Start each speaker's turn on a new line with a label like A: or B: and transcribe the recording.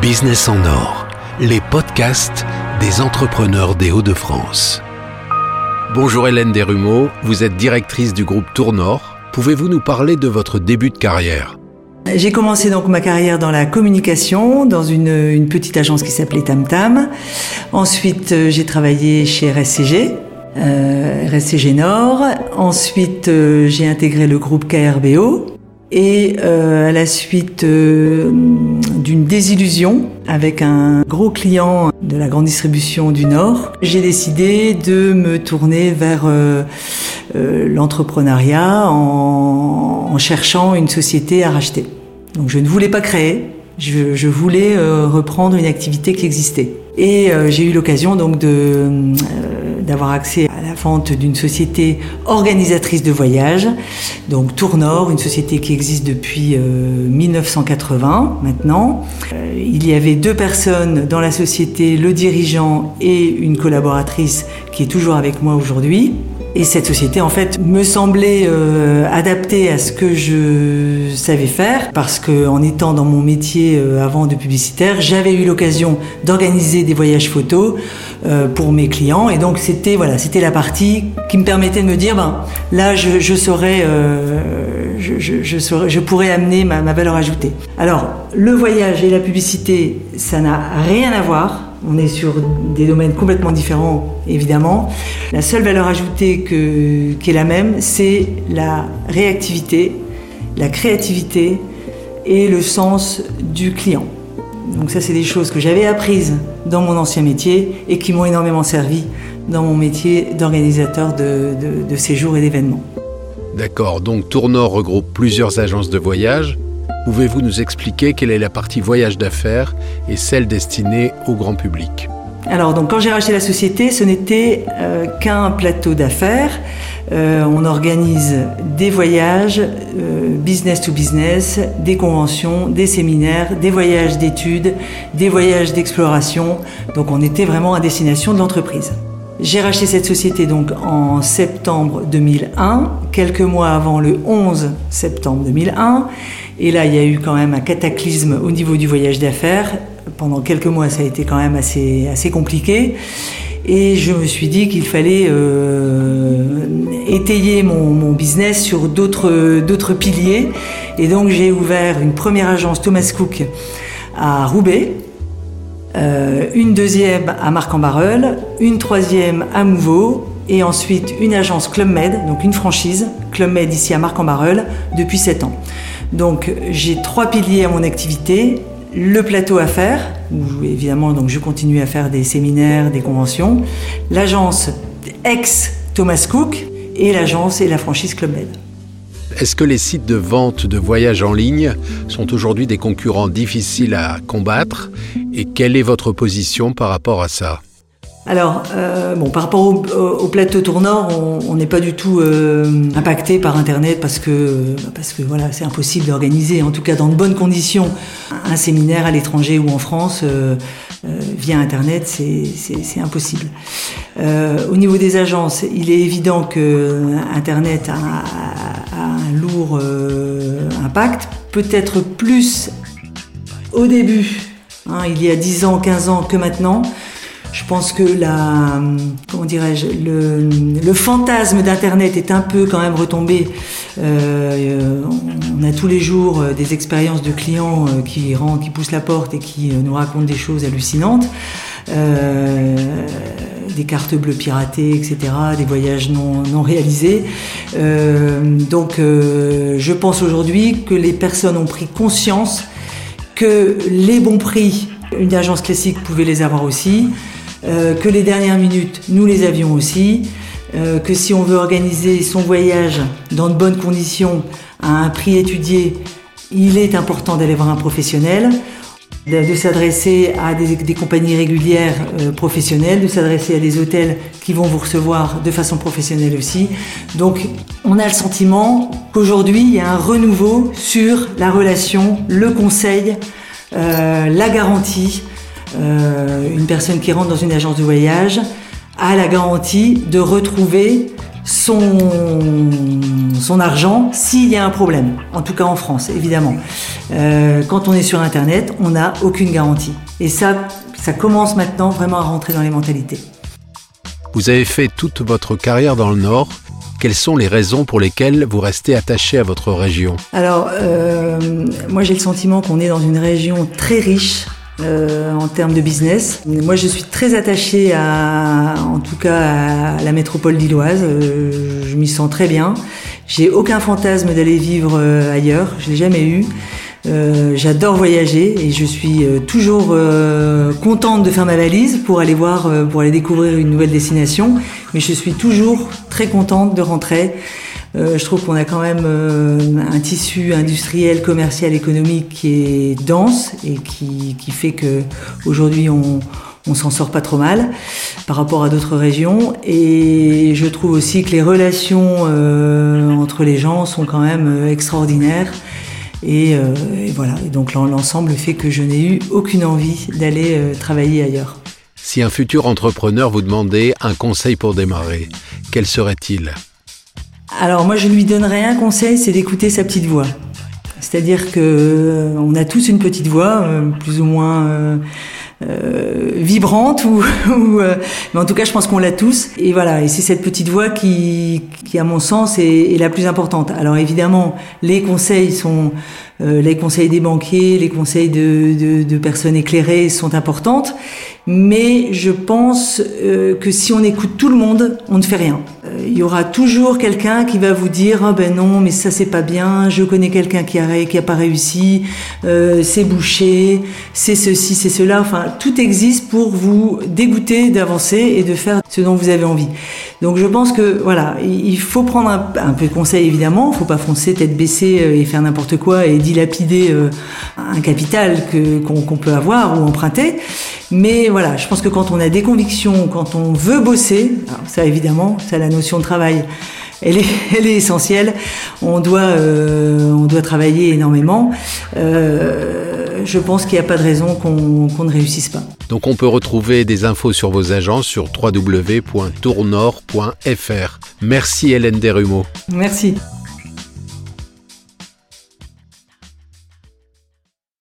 A: Business en or, les podcasts des entrepreneurs des Hauts-de-France. Bonjour Hélène Desrumeaux, vous êtes directrice du groupe Tournor. Pouvez-vous nous parler de votre début de carrière?
B: J'ai commencé donc ma carrière dans la communication, dans une, petite agence qui s'appelait Tam Tam. Ensuite, euh, j'ai travaillé chez RSCG, euh, RSCG Nord. Ensuite, euh, j'ai intégré le groupe KRBO. Et euh, à la suite euh, d'une désillusion avec un gros client de la grande distribution du Nord, j'ai décidé de me tourner vers euh, l'entrepreneuriat en, cherchant une société à racheter. Donc je ne voulais pas créer, je voulais reprendre une activité qui existait. Et j'ai eu l'occasion donc de d'avoir accès à la vente d'une société organisatrice de voyages, donc Tournor, une société qui existe depuis 1980 euh, maintenant. Euh, il y avait deux personnes dans la société, le dirigeant et une collaboratrice qui est toujours avec moi aujourd'hui. Et cette société, en fait, me semblait euh, adaptée à ce que je savais faire, parce que en étant dans mon métier euh, avant de publicitaire, j'avais eu l'occasion d'organiser des voyages photos euh, pour mes clients, et donc c'était voilà, c'était la partie qui me permettait de me dire, ben là, je, saurais, je, saurais, je pourrais amener ma valeur ajoutée. Alors, le voyage et la publicité, ça n'a rien à voir. On est sur des domaines complètement différents, évidemment. La seule valeur ajoutée qui est la même, c'est la réactivité, la créativité et le sens du client. Donc ça, c'est des choses que j'avais apprises dans mon ancien métier et qui m'ont énormément servi dans mon métier d'organisateur de séjours et d'événements.
A: D'accord, donc Tournor regroupe plusieurs agences de voyage Pouvez-vous nous expliquer quelle est la partie voyage d'affaires et celle destinée au grand public
B: alors, donc, quand j'ai racheté la société, ce n'était euh, qu'un plateau d'affaires. Euh, on organise des voyages euh, business to business, des conventions, des séminaires, des voyages d'études, des voyages d'exploration. Donc, on était vraiment à destination de l'entreprise. J'ai racheté cette société donc en septembre 2001, quelques mois avant le 11 septembre 2001. Et là, il y a eu quand même un cataclysme au niveau du voyage d'affaires. Pendant quelques mois, ça a été quand même assez, assez compliqué. Et je me suis dit qu'il fallait euh, étayer mon, mon, business sur d'autres piliers. Et donc j'ai ouvert une première agence Thomas Cook à Roubaix, euh, une deuxième à Marc-en-Barœul, une troisième à Mouveau, et ensuite une agence Club Med, donc une franchise Club Med ici à Marc-en-Barœul depuis 7 ans. Donc j'ai trois piliers à mon activité. Le plateau à faire, où évidemment donc je continue à faire des séminaires, des conventions. L'agence ex Thomas Cook et l'agence et la franchise Club Med.
A: Est-ce que les sites de vente de voyages en ligne sont aujourd'hui des concurrents difficiles à combattre Et quelle est votre position par rapport à ça?
B: Alors, euh, bon, par rapport au, plateau Tournor, on n'est pas du tout euh, impacté par Internet parce que, parce que voilà, c'est impossible d'organiser, en tout cas dans de bonnes conditions, un séminaire à l'étranger ou en France euh, via Internet, c'est impossible. au niveau des agences, il est évident que Internet a lourd impact, peut-être plus au début, hein, il y a 10 ans, 15 ans que maintenant. Je pense que la, comment dirais-je, le, fantasme d'Internet est un peu quand même retombé. Euh, on a tous les jours euh, des expériences de clients euh, qui qui poussent la porte et qui nous racontent des choses hallucinantes. Euh, des cartes bleues piratées, etc., des voyages non, réalisés. Euh, donc euh, je pense aujourd'hui que les personnes ont pris conscience que les bons prix, une agence classique pouvait les avoir aussi, euh, que les dernières minutes, nous les avions aussi, que si on veut organiser son voyage dans de bonnes conditions, à un prix étudié, il est important d'aller voir un professionnel, de, s'adresser à des, compagnies régulières euh, professionnelles, de s'adresser à des hôtels qui vont vous recevoir de façon professionnelle aussi. Donc on a le sentiment qu'aujourd'hui il y a un renouveau sur la relation, le conseil, la garantie euh, une personne qui rentre dans une agence de voyage a la garantie de retrouver son, son argent s'il y a un problème, en tout cas en France, évidemment. Euh, quand on est sur Internet, on n'a aucune garantie. Et ça, ça commence maintenant vraiment à rentrer dans les mentalités.
A: Vous avez fait toute votre carrière dans le Nord. Quelles sont les raisons pour lesquelles vous restez attaché à votre région?
B: Alors, euh, moi j'ai le sentiment qu'on est dans une région très riche, euh, en termes de business. Moi, je suis très attachée à, en tout cas, à la métropole lilloise. Euh, je m'y sens très bien. J'ai aucun fantasme d'aller vivre euh, ailleurs. Je l'ai jamais eu. Euh, J'adore voyager et je suis euh, toujours euh, contente de faire ma valise pour aller voir, pour aller découvrir une nouvelle destination. Mais je suis toujours très contente de rentrer. Euh, je trouve qu'on a quand même euh, un tissu industriel, commercial, économique qui est dense et qui, qui fait que aujourd'hui on, on s'en sort pas trop mal par rapport à d'autres régions. Et je trouve aussi que les relations euh, entre les gens sont quand même extraordinaires. Et, euh, et voilà. Et donc l'ensemble fait que je n'ai eu aucune envie d'aller euh, travailler ailleurs.
A: Si un futur entrepreneur vous demandait un conseil pour démarrer, quel serait-il?
B: Alors moi je lui donnerais un conseil, c'est d'écouter sa petite voix. C'est-à-dire que euh, on a tous une petite voix, plus ou moins euh, vibrante, ou, ou euh, mais en tout cas je pense qu'on l'a tous. Et voilà, et c'est cette petite voix qui, qui à mon sens est, est, la plus importante. Alors évidemment, les conseils sont les conseils des banquiers, les conseils de, personnes éclairées sont importantes, mais je pense que si on écoute tout le monde, on ne fait rien. Il y aura toujours quelqu'un qui va vous dire ah ben non mais ça c'est pas bien je connais quelqu'un qui a qui a pas réussi euh, c'est bouché c'est ceci c'est cela. Enfin tout existe pour vous dégoûter d'avancer et de faire ce dont vous avez envie. Donc je pense que voilà il faut prendre un, peu de conseil évidemment. Il faut pas foncer tête baissée euh, et faire n'importe quoi dilapider euh, un capital qu'on qu peut avoir ou emprunter mais voilà je pense que quand on a des convictions quand on veut bosser ça évidemment c'est la notion de travail, elle est, elle est essentielle. On doit, euh, on doit travailler énormément. Euh, je pense qu'il n'y a pas de raison qu'on qu ne réussisse pas.
A: Donc on peut retrouver des infos sur vos agences sur www.tournor.fr. Merci Hélène Desrumeaux.
B: Merci.